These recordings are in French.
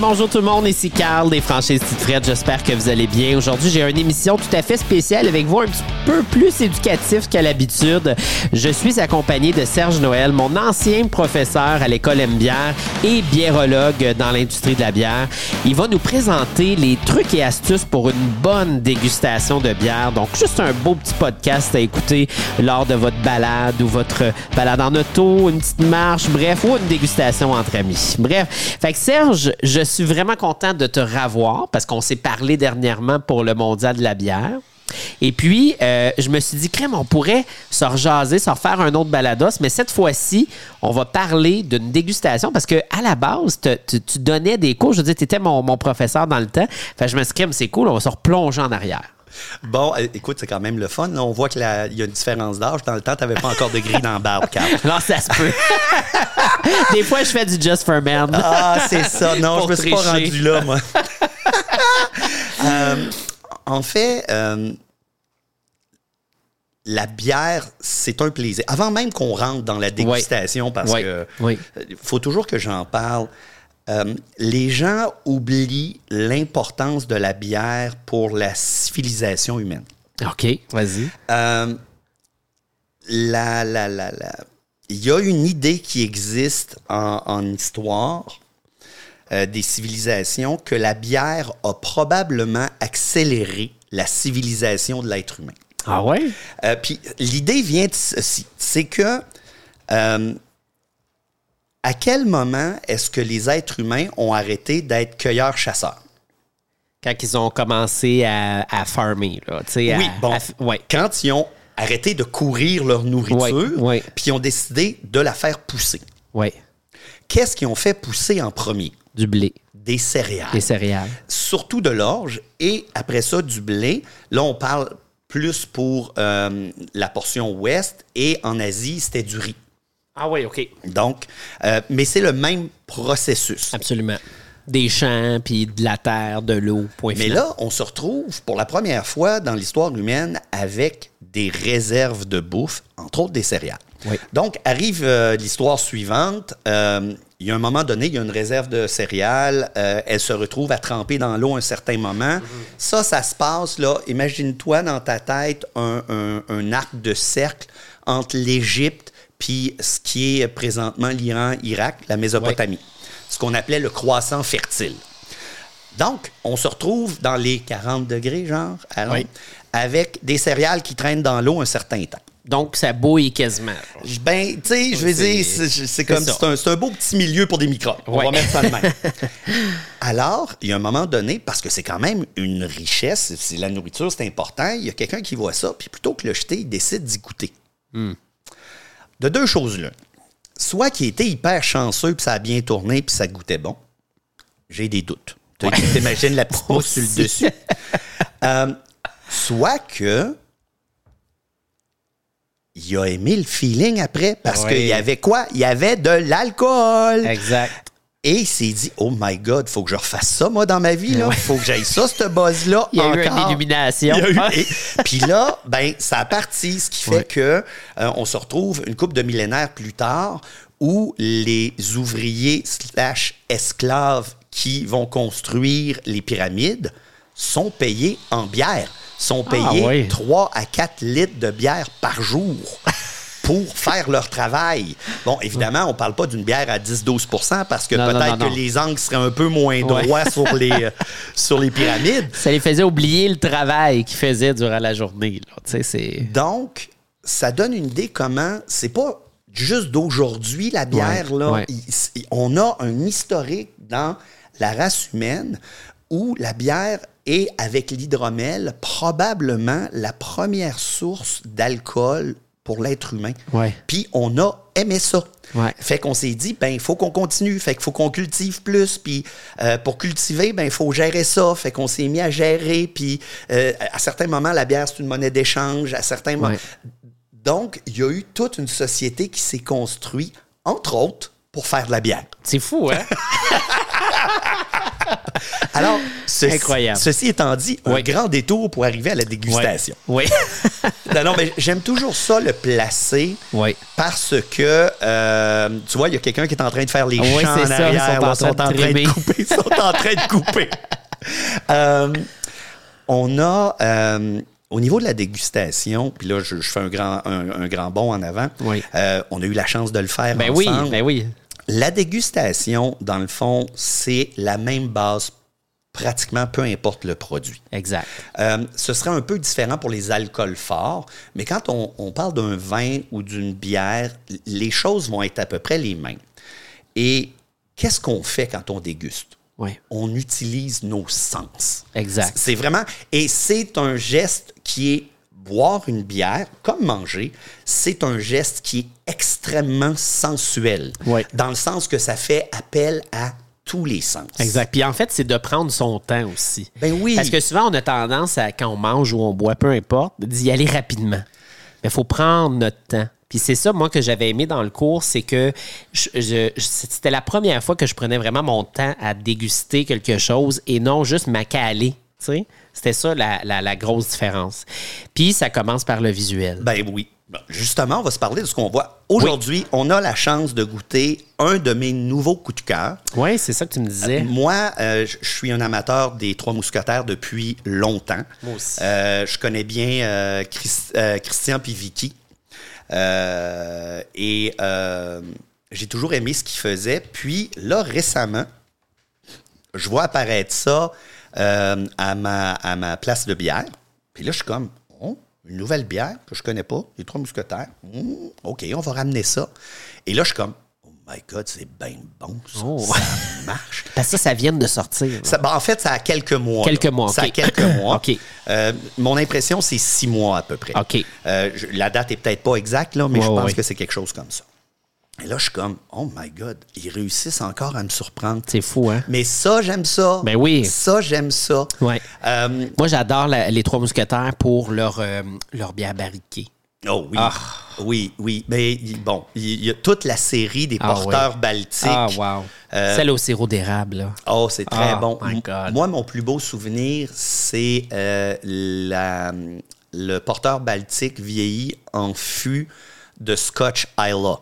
Bonjour tout le monde, ici Carl des franchises Tite J'espère que vous allez bien. Aujourd'hui, j'ai une émission tout à fait spéciale avec vous, un petit peu plus éducatif qu'à l'habitude. Je suis accompagné de Serge Noël, mon ancien professeur à l'école M Bière et biérologue dans l'industrie de la bière. Il va nous présenter les trucs et astuces pour une bonne dégustation de bière. Donc, juste un beau petit podcast à écouter lors de votre balade ou votre balade en auto, une petite marche, bref, ou une dégustation entre amis. Bref, fait que Serge, je suis vraiment content de te revoir parce qu'on s'est parlé dernièrement pour le mondial de la bière. Et puis, euh, je me suis dit, crème, on pourrait se rejaser, se refaire un autre balados, mais cette fois-ci, on va parler d'une dégustation parce que à la base, tu, donnais des cours. Je veux dire, tu étais mon, professeur dans le temps. Fait je me suis dit, c'est cool, on va se replonger en arrière. Bon, écoute, c'est quand même le fun. on voit qu'il y a une différence d'âge. Dans le temps, tu n'avais pas encore de gris dans le barbe, Carl. Non, ça se peut. Des fois, je fais du Just for Men. Ah, c'est ça. Non, je me suis pas rendu là, moi. Euh, en fait, euh, la bière, c'est un plaisir. Avant même qu'on rentre dans la dégustation, parce que faut toujours que j'en parle. Euh, les gens oublient l'importance de la bière pour la civilisation humaine. OK, vas-y. Euh, la, la, la, Il y a une idée qui existe en, histoire euh, des civilisations que la bière a probablement accéléré la civilisation de l'être humain. Ah ouais? Puis l'idée vient de ceci. C'est que à quel moment est-ce que les êtres humains ont arrêté d'être cueilleurs-chasseurs? Quand ils ont commencé à, farmer. Là, oui, bon. Quand ils ont arrêté de courir leur nourriture, puis ils ont décidé de la faire pousser. Oui. Qu'est-ce qu'ils ont fait pousser en premier? Du blé. Des céréales. Des céréales. Surtout de l'orge et après ça, du blé. Là, on parle plus pour euh, la portion ouest et en Asie, c'était du riz. Ah oui, OK. Donc, euh, mais c'est le même processus. Absolument. Des champs, puis de la terre, de l'eau, point Mais là, on se retrouve pour la première fois dans l'histoire humaine avec des réserves de bouffe, entre autres des céréales. Oui. Donc, arrive euh, l'histoire suivante. Euh, il y a un moment donné, il y a une réserve de céréales. elle se retrouve à tremper dans l'eau un certain moment. Mm-hmm. Ça, ça se passe, là. Imagine-toi dans ta tête un, un arc de cercle entre l'Égypte puis ce qui est présentement l'Iran, Irak, la Mésopotamie. Ce qu'on appelait le croissant fertile. Donc, on se retrouve dans les 40 degrés, genre, avec des céréales qui traînent dans l'eau un certain temps. Donc, ça bouille quasiment. Ben, tu sais, je vais dire, c'est comme, c'est un, beau petit milieu pour des microbes. On va mettre ça de même. Alors, il y a un moment donné, parce que c'est quand même une richesse, la nourriture, c'est important, il y a quelqu'un qui voit ça, puis plutôt que le jeter, il décide d'y goûter. Hmm de deux choses là. Soit qu'il était hyper chanceux, puis ça a bien tourné, puis ça goûtait bon. J'ai des doutes. Tu imagines la petite mousse sur le dessus? Euh, soit que il a aimé le feeling après parce qu'il y avait quoi? Il y avait de l'alcool. Exact. Et il s'est dit, oh my God, faut que je refasse ça, moi, dans ma vie. Il faut que j'aille ça, ce buzz-là. Il y a eu une illumination. Puis là, ben, ça a parti, ce qui fait que euh, on se retrouve une couple de millénaires plus tard où les ouvriers slash esclaves qui vont construire les pyramides sont payés en bière, sont ah, payés 3 à 4 litres de bière par jour pour faire leur travail. Bon, évidemment, on ne parle pas d'une bière à 10-12% parce que peut-être que les angles seraient un peu moins droits sur, les, euh, sur les pyramides. Ça les faisait oublier le travail qu'ils faisaient durant la journée. Donc, ça donne une idée comment c'est pas juste d'aujourd'hui la bière. là. on a un historique dans la race humaine où la bière est, avec l'hydromel, probablement la première source d'alcool pour l'être humain. Puis on a aimé ça. Fait qu'on s'est dit, ben, il faut qu'on continue. Fait qu'il faut qu'on cultive plus. Puis euh, pour cultiver, ben, il faut gérer ça. Fait qu'on s'est mis à gérer. Puis euh, à certains moments, la bière, c'est une monnaie d'échange. À certains moments. Donc, il y a eu toute une société qui s'est construite, entre autres, pour faire de la bière. C'est fou, hein? Alors, ceci, Incroyable. ceci étant dit, un Oui. grand détour pour arriver à la dégustation. Oui. Non, non, mais j'aime toujours ça, le placer. Oui. Parce que, euh, tu vois, il y a quelqu'un qui est en train de faire les Oui, champs en ça, ils arrière. sont en train de couper. Ils sont en train de couper. Euh, on a, euh, au niveau de la dégustation, puis là, je, je fais un grand, un, un grand bond en avant. Oui. Euh, on a eu la chance de le faire Ben oui, ben oui. La dégustation, dans le fond, c'est la même base pratiquement peu importe le produit. Exact. Euh, ce serait un peu différent pour les alcools forts, mais quand on, on parle d'un vin ou d'une bière, les choses vont être à peu près les mêmes. Et qu'est-ce qu'on fait quand on déguste? Oui. On utilise nos sens. Exact. C'est vraiment, et c'est un geste qui est boire une bière, comme manger, c'est un geste qui est extrêmement sensuel. Ouais. Dans le sens que ça fait appel à tous les sens. Exact. Puis en fait, c'est de prendre son temps aussi. Ben oui. Parce que souvent, on a tendance à, quand on mange ou on boit, peu importe, d'y aller rapidement. Mais il faut prendre notre temps. Puis c'est ça, moi, que j'avais aimé dans le cours, c'est que je- je- je- c'était la première fois que je prenais vraiment mon temps à déguster quelque chose et non juste m'accaler. tu sais. C'était ça la, la- la grosse différence. Puis ça commence par le visuel. Ben oui. Bon, Justement, on va se parler de ce qu'on voit. Aujourd'hui, on a la chance de goûter un de mes nouveaux coups de cœur. Oui, c'est ça que tu me disais. Moi, euh, je suis un amateur des Trois Mousquetaires depuis longtemps. Moi aussi. Euh, je connais bien euh, Chris- euh, Christian puis Vicky. Euh, et euh, j'ai toujours aimé ce qu'ils faisaient. Puis là, récemment, je vois apparaître ça euh, à, ma, à ma place de bière. Puis là, je suis comme, oh, une nouvelle bière que je connais pas, les Trois Mousquetaires. Hmm, OK, on va ramener ça. Et là, je suis comme, oh my God, c'est bien bon, ça, Oh. ça marche. Parce que ça, ça vient de sortir. Ça- ben, en fait, ça a quelques mois. Quelques là. mois, Ça a quelques mois. OK. Euh, mon impression, c'est six mois à peu près. OK. Euh, je- la date est peut-être pas exacte, là, mais Ouais, je pense ouais. que c'est quelque chose comme ça. Et là, je suis comme, oh my God, ils réussissent encore à me surprendre. C'est fou, hein? Mais ça, j'aime ça. Ben oui. Ça, j'aime ça. Ouais. Euh, Moi, j'adore les Trois Mousquetaires pour leur, euh, leur bière barriquée. oh oui. Ah. Oui, oui. Mais bon, il y a toute la série des Ah, porteurs baltiques. Ah, wow. Euh, Celle au sirop d'érable, là. Oh, c'est très Oh, bon. my God. Moi, mon plus beau souvenir, c'est euh, la- le porteur baltique vieilli en fût de Scotch Isla.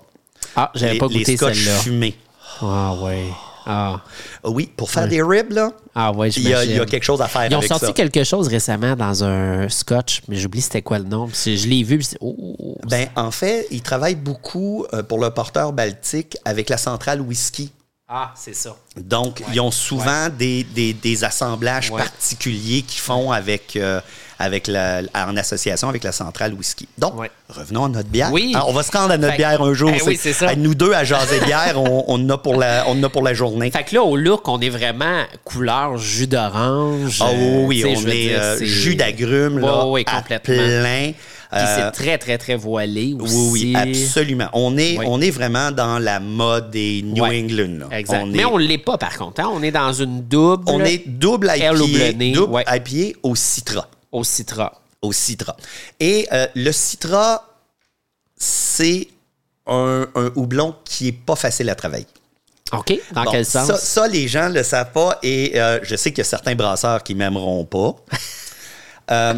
Ah, j'avais Les- pas les goûté Scotch celle-là. fumés. Ah, ouais. Ah, Ah Oui, pour faire des ribs, là, ah ouais, il y, a, il y a quelque chose à faire Ils ont avec sorti ça. quelque chose récemment dans un scotch, mais j'oublie c'était quoi le nom. Je l'ai vu, puis oh, oh, oh. Ben, en fait, ils travaillent beaucoup euh, pour le porteur baltique avec la centrale whisky. Ah, c'est ça. Donc, ils ont souvent des, des- des assemblages Ouais. particuliers qu'ils font avec, euh, avec la, en association avec la centrale whisky. Donc, revenons à notre bière. Oui. Ah, on va se rendre à notre Fait- bière un jour. Eh oui, c'est ça. nous deux à jaser bière, on, on en a pour la, on a pour la journée. Fait que là, au look, on est vraiment couleur jus d'orange. Ah euh, oui, oui, on est dire, euh, jus d'agrumes, là, Ouais, ouais, à complètement. plein. Puis Euh, c'est très, très, très voilé aussi. oui, oui, absolument. On est, Oui. on est vraiment dans la mode des New Ouais. England. là. Exact. On Mais est- on l'est pas, par contre. hein. On est dans une double On est double IPA, blonné, double ouais. IPA au citra. au citra. Au citra. Et euh, le citra, c'est un, un houblon qui est pas facile à travailler. OK? Dans Bon, quel sens? Ça, ça, les gens le savent pas et euh, je sais qu'il y a certains brasseurs qui m'aimeront pas. Euh,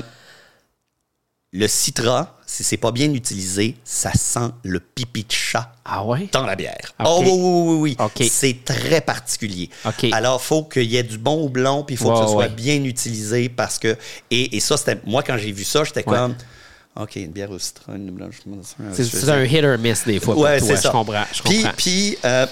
le citra, si c'est pas bien utilisé, ça sent le pipi de chat Ah ouais? dans la bière. OK. Oh oui, oui, oui, oui. C'est très particulier. Alors, il faut qu'il y ait du bon houblon, puis il faut que ce soit ouais. bien utilisé parce que... Et, et ça, c'était... Moi, quand j'ai vu ça, j'étais Ouais. comme... OK, une bière au citron, une blanche... C'est un hit or miss des fois. Ouais, c'est ça. Je comprends. Je Puis, comprends. puis, euh,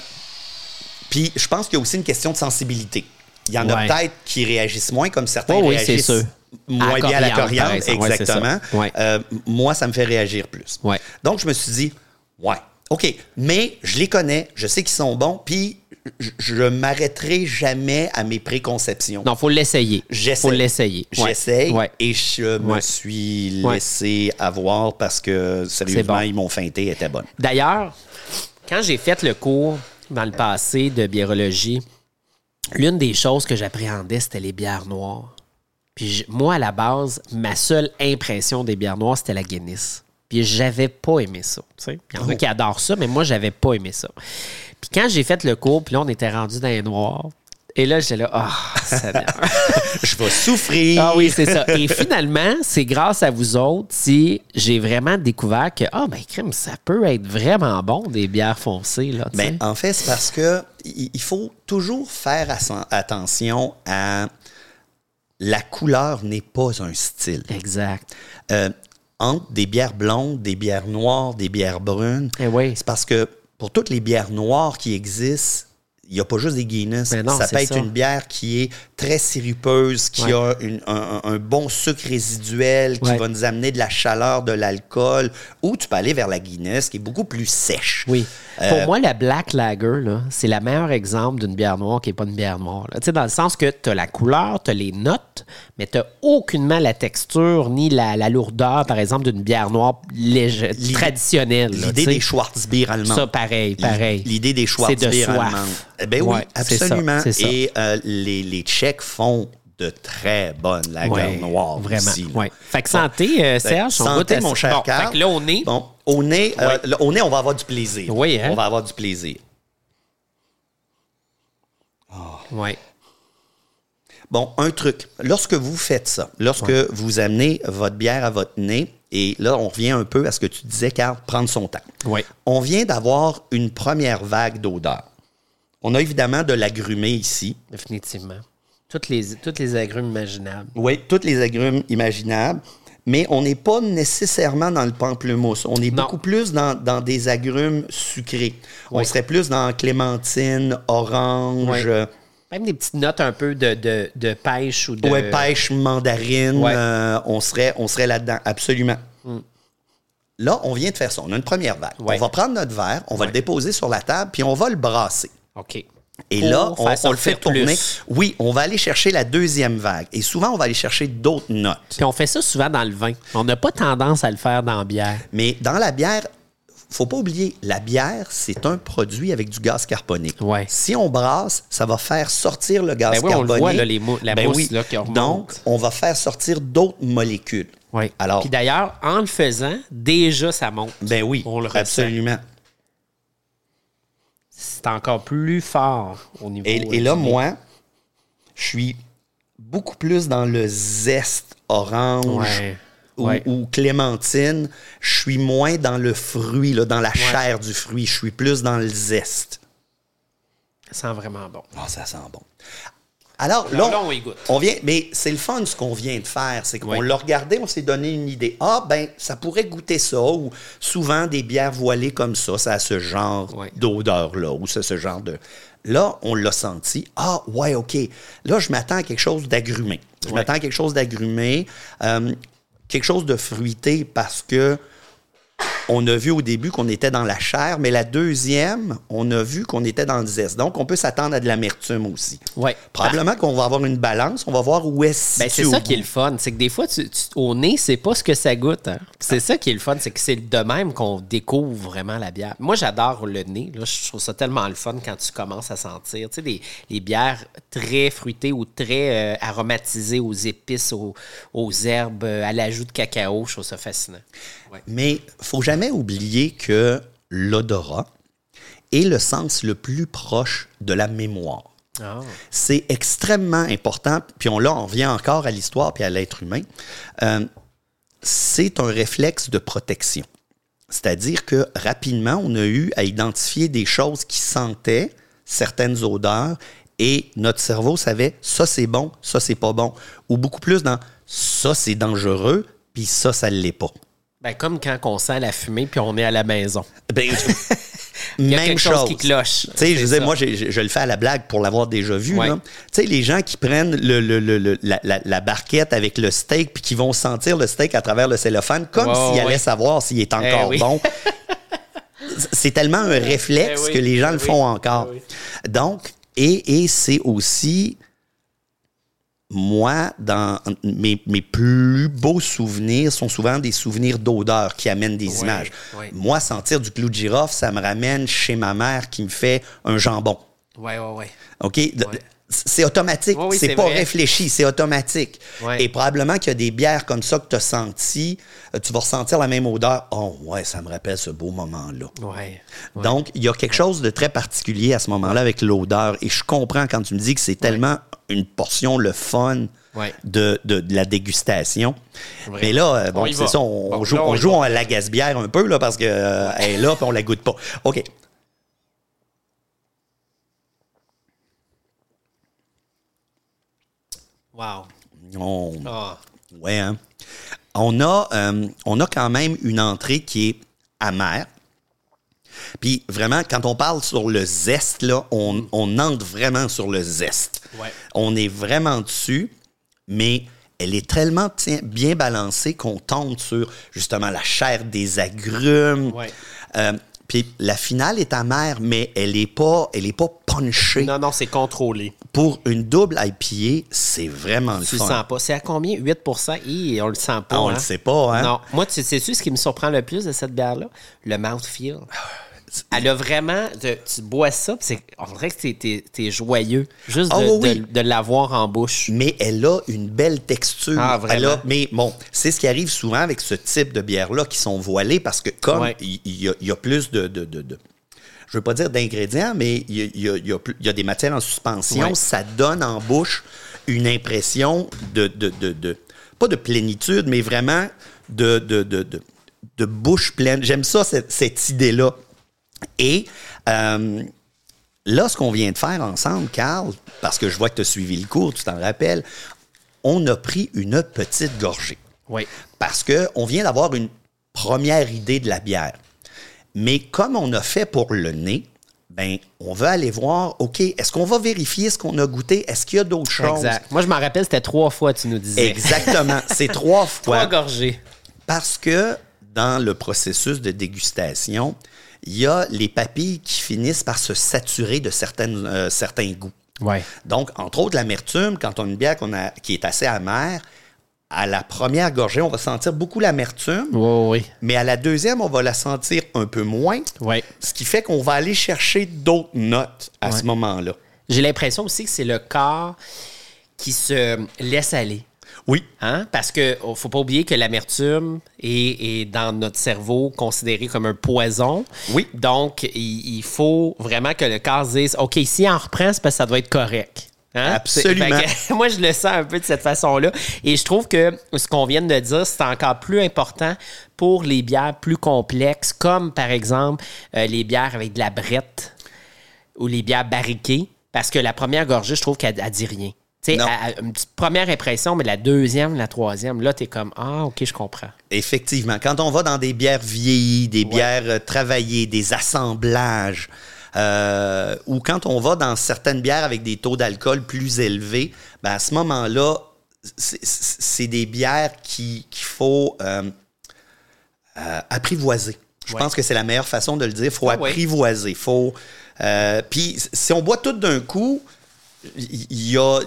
puis je pense qu'il y a aussi une question de sensibilité. Il y en a peut-être qui réagissent moins, comme certains Oh oui, c'est réagissent sûr. Moins bien à la coriandre. Ouais, ça. exactement. Euh, moi, ça me fait réagir plus. Ouais. Donc, je me suis dit, ouais, OK. Mais je les connais, je sais qu'ils sont bons, puis je, m'arrêterai jamais à mes préconceptions. Non, faut l'essayer. J'essaie. Faut l'essayer. Ouais. J'essaye Ouais. et je me Ouais. suis laissé avoir parce que, sérieusement, bon. ils m'ont feinté, était bonne. D'ailleurs, quand j'ai fait le cours dans le passé de biérologie, l'une des choses que j'appréhendais, c'était les bières noires. Puis moi, à la base, ma seule impression des bières noires, c'était la Guinness. Puis j'avais pas aimé ça. Il y en a Oh. qui adorent ça, mais moi, j'avais pas aimé ça. Puis quand j'ai fait le cours, puis là, on était rendu dans les noirs, Et là, j'étais là, ah, Seigneur. Je vais souffrir. Ah oui, c'est ça. Et finalement, c'est grâce à vous autres si j'ai vraiment découvert que, ah, ben, crème, ça peut être vraiment bon, des bières foncées, là. Ben, en fait, c'est parce que il faut toujours faire attention à la couleur n'est pas un style. Exact. Euh, entre des bières blondes, des bières noires, des bières brunes, Eh oui. c'est parce que pour toutes les bières noires qui existent, il n'y a pas juste des Guinness. Non, ça peut être ça. une bière qui est très sirupeuse, qui Ouais. a une- un, un- un bon sucre résiduel, qui Ouais. va nous amener de la chaleur, de l'alcool. Ou tu peux aller vers la Guinness, qui est beaucoup plus sèche. Oui. Euh, Pour moi, la Black Lager, c'est le meilleur exemple d'une bière noire qui n'est pas une bière noire. là. Tu sais, dans le sens que tu as la couleur, tu as les notes, mais tu n'as aucunement la texture ni la, la lourdeur, par exemple, d'une bière noire légère, L'idée- traditionnelle. L'idée des Schwarzbier allemands. Ça, pareil, pareil. L'idée des Schwarzbier allemands. Eh Ben oui, Ouais, ça, absolument. c'est ça. Et euh, les, les Tchèques font de très bonnes lagers Ouais, noires Vraiment. ouais. Fait que santé, euh, Serge. on Santé, mon cher Bon, Carl. Fait que là, on est. Bon, au nez, euh, là, au nez, on va avoir du plaisir. Oui, hein? On va avoir du plaisir. Ouais. Bon, un truc. Lorsque vous faites ça, lorsque vous amenez votre bière à votre nez, et là, on revient un peu à ce que tu disais, Carl, prendre son temps. Ouais. On vient d'avoir une première vague d'odeur. On a évidemment de l'agrumes ici. Définitivement. Toutes les, toutes les agrumes imaginables. Oui, toutes les agrumes imaginables. Mais on n'est pas nécessairement dans le pamplemousse. On est Non. beaucoup plus dans, dans des agrumes sucrés. On Oui. serait plus dans clémentine, orange, Oui. Même des petites notes un peu de, de, de pêche ou de. ouais, pêche, mandarine. Euh, on serait, on serait là-dedans, absolument. Là, on vient de faire ça. On a une première vague. On va prendre notre verre, on va le déposer sur la table, puis on va le brasser. OK. Et Pour là, on, le fait tourner. plus. Oui, on va aller chercher la deuxième vague. Et souvent, on va aller chercher d'autres notes. Puis on fait ça souvent dans le vin. On n'a pas tendance à le faire dans la bière. Mais dans la bière, faut pas oublier, la bière, c'est un produit avec du gaz carbonique. Ouais. Si on brasse, ça va faire sortir le gaz Ben oui, on le carbonique. voit, là, les mou- la Ben mousse, oui. là, qui remonte. Donc, on va faire sortir d'autres molécules. Oui. Alors, Puis d'ailleurs, en le faisant, déjà, ça monte. ben oui, on le ressent. C'est encore plus fort au niveau. Et, et là, moi, je suis beaucoup plus dans le zeste orange Ouais. Ou, Ouais. ou clémentine. Je suis moins dans le fruit, là, dans la chair du fruit. Je suis plus dans le zeste. Ça sent vraiment bon. Ah, ça sent bon. Alors, là, on y goûte. on vient, mais c'est le fun ce qu'on vient de faire, c'est qu'on Oui. l'a regardé, on s'est donné une idée. Ah, ben, ça pourrait goûter ça, ou souvent des bières voilées comme ça, ça a ce genre Oui. d'odeur-là, ou c'est ce genre de. Là, on l'a senti. Ah, ouais, OK. Là, je m'attends à quelque chose d'agrumé. Je Oui. m'attends à quelque chose d'agrumé, euh, quelque chose de fruité parce que on a vu au début qu'on était dans la chair, mais la deuxième, on a vu qu'on était dans le zeste. Donc, on peut s'attendre à de l'amertume aussi. Ouais. Probablement qu'on va avoir une balance, on va voir où est-ce Ben, c'est ça qui est le fun. C'est que des fois, tu, tu- au nez, c'est pas ce que ça goûte. hein. C'est ça qui est le fun. C'est que c'est de même qu'on découvre vraiment la bière. Moi, j'adore le nez. Là, je trouve ça tellement le fun quand tu commences à sentir. Tu sais, des, les bières très fruitées ou très euh, aromatisées aux épices, aux, aux herbes, euh, à l'ajout de cacao. Je trouve ça fascinant. Ouais. Mais faut jamais oublier que l'odorat est le sens le plus proche de la mémoire. Ah. C'est extrêmement important, puis on, là, on vient encore à l'histoire puis à l'être humain. Euh, c'est un réflexe de protection. C'est-à-dire que rapidement, on a eu à identifier des choses qui sentaient certaines odeurs et notre cerveau savait ça c'est bon, ça c'est pas bon. Ou beaucoup plus dans ça c'est dangereux, puis ça, ça l'est pas. Ben, comme quand on sent la fumée puis on est à la maison. Ben, Il y a même quelque chose qui cloche. Tu sais, je disais, moi, je le fais à la blague pour l'avoir déjà vu. Ouais. Tu sais, les gens qui prennent le, le- le- le- la, la- la barquette avec le steak puis qui vont sentir le steak à travers le cellophane comme s'ils ouais. allaient savoir s'il est encore oui. bon. C'est tellement un réflexe Eh oui, que les gens eh le oui, font encore. eh. Donc, et, et c'est aussi moi, dans mes, mes plus beaux souvenirs sont souvent des souvenirs d'odeur qui amènent des images. Moi, sentir du clou de girofle, ça me ramène chez ma mère qui me fait un jambon. Ouais, ouais, ouais. OK? C'est automatique. Oui, oui, c'est pas vrai. réfléchi, c'est automatique. Et probablement qu'il y a des bières comme ça que tu as senti, euh, tu vas ressentir la même odeur. Oh, ouais, ça me rappelle ce beau moment-là. Donc, il y a quelque chose de très particulier à ce moment-là avec l'odeur. Et je comprends quand tu me dis que c'est tellement une portion, le fun de, de- de la dégustation. Vraiment. Mais là, euh, On bon, c'est ça, on, Bon, joue, là, on joue à la gaspillère un peu, là, parce qu'elle est là, puis on la goûte pas. OK. Wow. On, Ah. Ouais, hein. On a, euh, on a quand même une entrée qui est amère. Puis vraiment, quand on parle sur le zeste, là, on, on entre vraiment sur le zeste. Ouais. On est vraiment dessus, mais elle est tellement tiens, bien balancée qu'on tombe sur justement la chair des agrumes. Ouais. Euh, puis la finale est amère, mais elle est pas, elle est pas punchée. Non, non, c'est contrôlé. Pour une double IPA, c'est vraiment le Tu le sens pas. C'est à combien? 8 Hi, on le sent pas. Ah, on hein? le sait pas, hein? Non. Moi, tu sais-tu ce qui me surprend le plus de cette bière-là? Le mouthfeel. Elle a vraiment. de- tu bois ça, c'est- on dirait que t'es- t'es joyeux. Juste Ah de, oui, oui. de- de l'avoir en bouche. mais elle a une belle texture. Ah, vraiment? Elle a- mais bon, c'est ce qui arrive souvent avec ce type de bière-là qui sont voilées parce que comme Ouais. il il y, a, il y a plus de, de, de- de- je veux pas dire d'ingrédients, mais il y a, il y des matières en suspension, Ouais. ça donne en bouche une impression de, de, de- de- pas de plénitude, mais vraiment de, bouche pleine. J'aime ça, cette, cette idée-là. Et euh, là, ce qu'on vient de faire ensemble, Carl, parce que je vois que tu as suivi le cours, tu t'en rappelles, on a pris une petite gorgée. Oui. Parce qu'on vient d'avoir une première idée de la bière. Mais comme on a fait pour le nez, ben, on veut aller voir, OK, est-ce qu'on va vérifier ce qu'on a goûté? Est-ce qu'il y a d'autres choses? Exact. Moi, je m'en rappelle, c'était trois fois, tu nous disais. Exactement. C'est trois Trois fois. gorgées. Parce que dans le processus de dégustation, il y a les papilles qui finissent par se saturer de certaines, euh, certains goûts. Ouais. Donc, entre autres, l'amertume, quand on a une bière a, qui est assez amère, à la première gorgée, on va sentir beaucoup l'amertume, oui. mais à la deuxième, on va la sentir un peu moins, Oui. ce qui fait qu'on va aller chercher d'autres notes à ce moment-là. J'ai l'impression aussi que c'est le corps qui se laisse aller. Oui, Hein? Parce que oh, faut pas oublier que l'amertume est, est dans notre cerveau considéré comme un poison. Oui. Donc, il, il faut vraiment que le corps se dise OK, si on reprend, c'est parce que ça doit être correct. Hein? Absolument. Que moi, je le sens un peu de cette façon-là. Et je trouve que ce qu'on vient de dire, c'est encore plus important pour les bières plus complexes, comme par exemple euh, les bières avec de la brette ou les bières barriquées. Parce que la première gorgée, je trouve qu'elle elle dit rien. Tu sais, une petite première impression, mais la deuxième, la troisième, là, t'es comme Ah, OK, je comprends. effectivement. Quand on va dans des bières vieillies, des bières euh, travaillées, des assemblages, euh, ou quand on va dans certaines bières avec des taux d'alcool plus élevés, ben à ce moment-là, c'est- des bières qui- qu'il faut euh, euh, apprivoiser. Je Ouais. pense que c'est la meilleure façon de le dire. Il faut Ah ouais. apprivoiser. Faut, Puis si on boit tout d'un coup, il y a,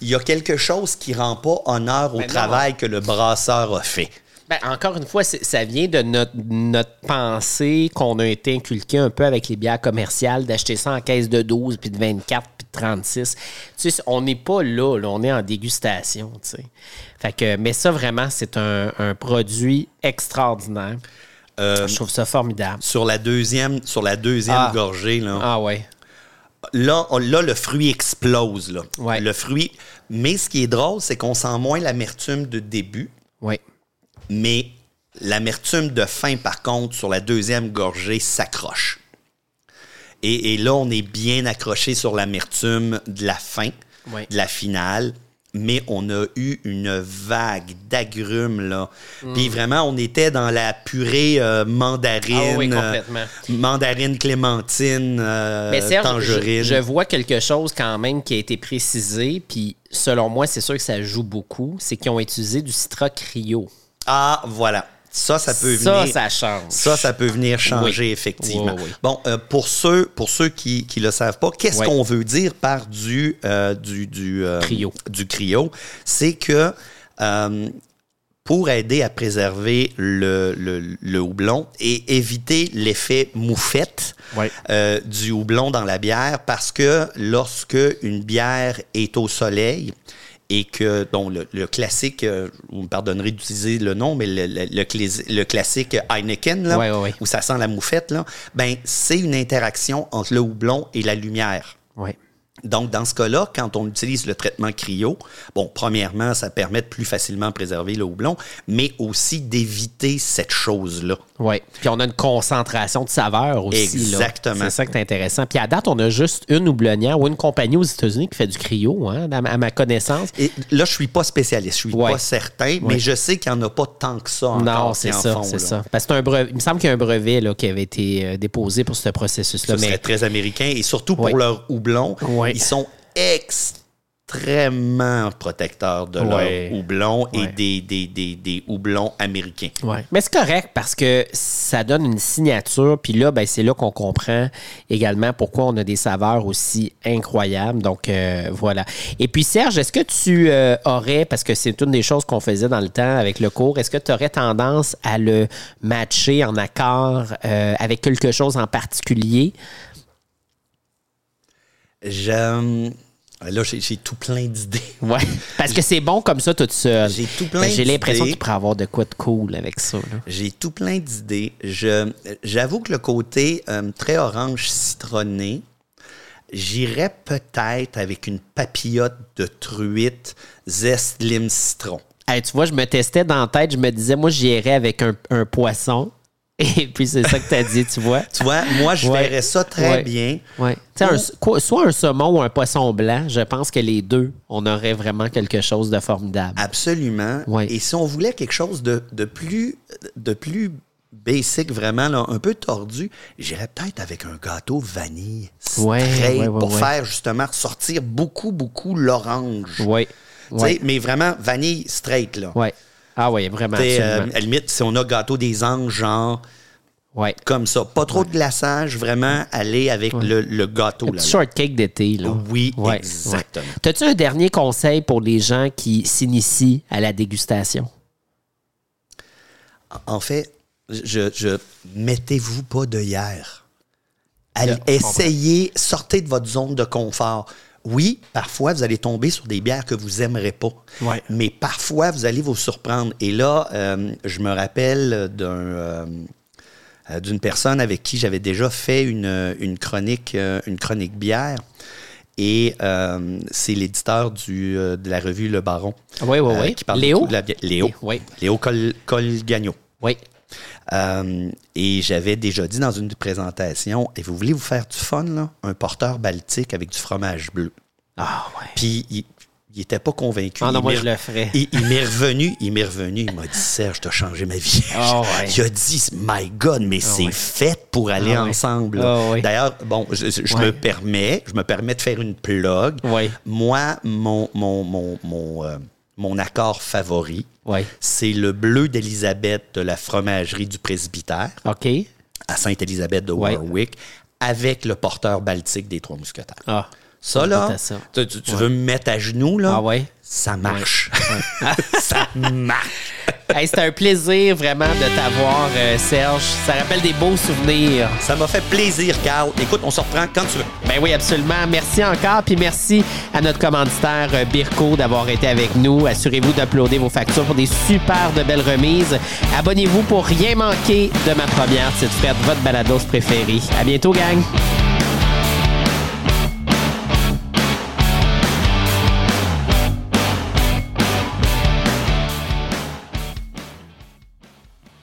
il y a quelque chose qui rend pas honneur au Ben non. travail que le brasseur a fait. Ben, encore une fois, ça vient de notre, notre pensée qu'on a été inculqué un peu avec les bières commerciales, d'acheter ça en caisse de 12, puis de 24, puis de 36. Tu sais, on n'est pas là, là, on est en dégustation, tu sais. Fait que, mais ça, vraiment, c'est un, un produit extraordinaire. Je trouve ça formidable. Sur la deuxième, sur la deuxième Ah. gorgée, là, Ah ouais. Là, on- là, le fruit explose. Là. Ouais. Le fruit. Mais ce qui est drôle, c'est qu'on sent moins l'amertume de début, Oui. mais l'amertume de fin, par contre, sur la deuxième gorgée, s'accroche. Et, et là, on est bien accroché sur l'amertume de la fin, de la finale. Mais on a eu une vague d'agrumes, là. Mm. Puis vraiment, on était dans la purée euh, mandarine. Ah oui, euh, complètement. mandarine, clémentine, euh, Mais Serge, tangerine. je, je vois quelque chose quand même qui a été précisé, puis selon moi, c'est sûr que ça joue beaucoup, c'est qu'ils ont utilisé du Citra Cryo. Ah, voilà. Ça, ça peut Ça, venir. ça change. Ça, ça peut venir changer, Oui. effectivement. Oui, oui. Bon, euh, pour ceux, pour ceux qui ne le savent pas, qu'est-ce qu'on veut dire par du, euh, du, du, euh, Cryo. du cryo? C'est que euh, pour aider à préserver le, le, houblon et éviter l'effet moufette du houblon dans la bière parce que lorsque une bière est au soleil, et que bon, le, classique, euh, vous me pardonnerez d'utiliser le nom, mais le, le classique Heineken, là, où ça sent la moufette, là, ben, c'est une interaction entre le houblon et la lumière. Donc, dans ce cas-là, quand on utilise le traitement cryo, bon, premièrement, ça permet de plus facilement préserver le houblon, mais aussi d'éviter cette chose-là. Oui. Puis on a une concentration de saveur aussi. Exactement. C'est ça qui est intéressant. Puis à date, on a juste une houblonnière ou une compagnie aux États-Unis qui fait du cryo, hein, à ma connaissance. Et là, je suis pas spécialiste, je suis pas certain, mais je sais qu'il n'y en a pas tant que ça. Non, c'est ça, c'est ça. Parce que un brevet, il me semble qu'il y a un brevet là, qui avait été euh, déposé pour ce processus-là. Ce serait très américain et surtout pour leur houblon. Ils sont extrêmement protecteurs de leur houblon et des, des, des, houblons américains. Mais c'est correct parce que ça donne une signature, puis là, ben, c'est là qu'on comprend également pourquoi on a des saveurs aussi incroyables. Donc, euh, voilà. Et puis, Serge, est-ce que tu euh, aurais, parce que c'est une des choses qu'on faisait dans le temps avec le cours, est-ce que tu aurais tendance à le matcher en accord euh, avec quelque chose en particulier? J'aime Là, j'ai tout plein d'idées. Ouais. Parce que c'est bon comme ça tout seul. J'ai tout plein J'ai l'impression qu'il pourrait avoir de quoi de cool avec ça. J'ai tout plein d'idées. J'avoue que le côté euh, très orange citronné, j'irais peut-être avec une papillote de truite zeste lime citron. tu vois, je me testais dans la tête, je me disais, moi, j'irais avec un, un poisson. Et puis, c'est ça que tu as dit, tu vois. tu vois, moi, je verrais ça très bien. Ouais. soit un saumon ou un poisson blanc, je pense que les deux, on aurait vraiment quelque chose de formidable. Absolument. Et si on voulait quelque chose de, plus, de plus basic, vraiment là, un peu tordu, j'irais peut-être avec un gâteau vanille straight pour faire justement sortir beaucoup, beaucoup l'orange. Oui. Mais vraiment vanille straight. Là. Ouais. Ah oui, vraiment. Euh, à la limite, si on a gâteau des anges, genre. Ouais. Comme ça. Pas trop de glaçage, vraiment aller avec le, le, gâteau. Un petit shortcake d'été. Là? Oui, exactement. As-tu un dernier conseil pour les gens qui s'initient à la dégustation? En fait, je, je mettez-vous pas de hier. essayez, sortez de votre zone de confort oui, parfois, vous allez tomber sur des bières que vous n'aimerez pas. Mais parfois, vous allez vous surprendre. Et là, euh, je me rappelle d'un, euh, euh, d'une personne avec qui j'avais déjà fait une, chronique, une chronique bière. Et c'est l'éditeur du, de la revue Le Baron. Oui, oui, oui. Qui parle Léo? De la Léo. Oui. Léo Col Colgagno. Oui. Euh, et j'avais déjà dit dans une présentation, et vous voulez vous faire du fun, là? Un porteur baltique avec du fromage bleu. Ah ouais. Puis il, il était pas convaincu. Ah non, moi je le ferais. Il, il m'est revenu, il m'est revenu, il m'a dit Serge, t'as changé ma vie. Oh, ouais. Il a dit My God, mais ah c'est fait pour aller ah ensemble. D'ailleurs, bon, je, me permets, je me permets de faire une plug. Moi, mon mon mon mon, euh, mon accord favori, c'est le bleu d'Élisabeth de la fromagerie du presbytère. OK. À Sainte-Élisabeth de Warwick, avec le porteur baltique des Trois Mousquetaires. Ah. Ça, là, tu, veux me mettre à genoux, là? Ah ouais? Ça marche. ça marche. C'était un plaisir vraiment de t'avoir, euh, Serge. Ça rappelle des beaux souvenirs. Ça m'a fait plaisir, Carl. Écoute, on se reprend quand tu veux. Ben oui, absolument. Merci encore. Puis merci à notre commanditaire euh, Birko d'avoir été avec nous. Assurez-vous d'uploader vos factures pour des super de belles remises. Abonnez-vous pour rien manquer de ma première petite fête, votre balados préférée. À bientôt, gang.